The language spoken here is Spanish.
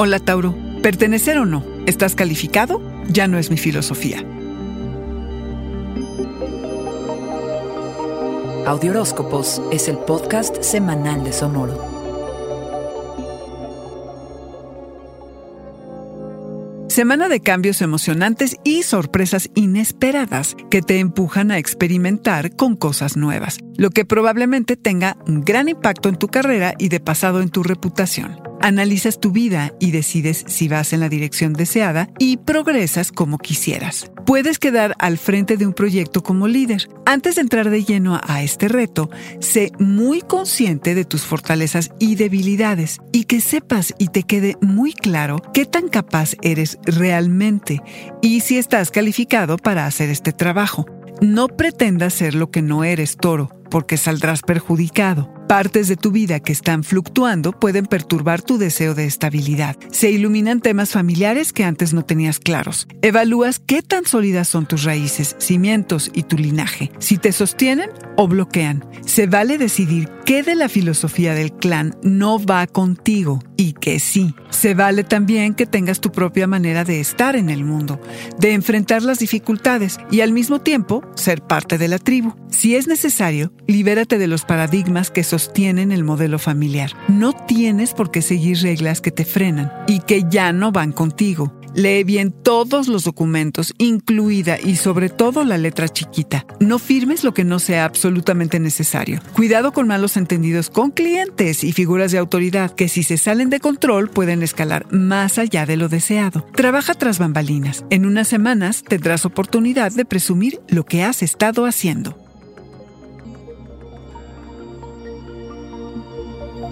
Hola Tauro, pertenecer o no, ¿estás calificado? Ya no es mi filosofía. Audioróscopos es el podcast semanal de Sonoro. Semana de cambios emocionantes y sorpresas inesperadas que te empujan a experimentar con cosas nuevas, lo que probablemente tenga un gran impacto en tu carrera y de pasado en tu reputación. Analizas tu vida y decides si vas en la dirección deseada y progresas como quisieras. Puedes quedar al frente de un proyecto como líder. Antes de entrar de lleno a este reto, sé muy consciente de tus fortalezas y debilidades y que sepas y te quede muy claro qué tan capaz eres realmente y si estás calificado para hacer este trabajo. No pretendas ser lo que no eres, toro, porque saldrás perjudicado. Partes de tu vida que están fluctuando pueden perturbar tu deseo de estabilidad. Se iluminan temas familiares que antes no tenías claros. Evalúas qué tan sólidas son tus raíces, cimientos y tu linaje. Si te sostienen o bloquean. Se vale decidir qué de la filosofía del clan no va contigo y que sí. Se vale también que tengas tu propia manera de estar en el mundo, de enfrentar las dificultades y al mismo tiempo ser parte de la tribu. Si es necesario, libérate de los paradigmas que sostienen el modelo familiar. No tienes por qué seguir reglas que te frenan y que ya no van contigo. Lee bien todos los documentos, incluida y sobre todo la letra chiquita. No firmes lo que no sea absolutamente necesario. Cuidado con malos entendidos con clientes y figuras de autoridad que si se salen de control pueden escalar más allá de lo deseado. Trabaja tras bambalinas. En unas semanas tendrás oportunidad de presumir lo que has estado haciendo.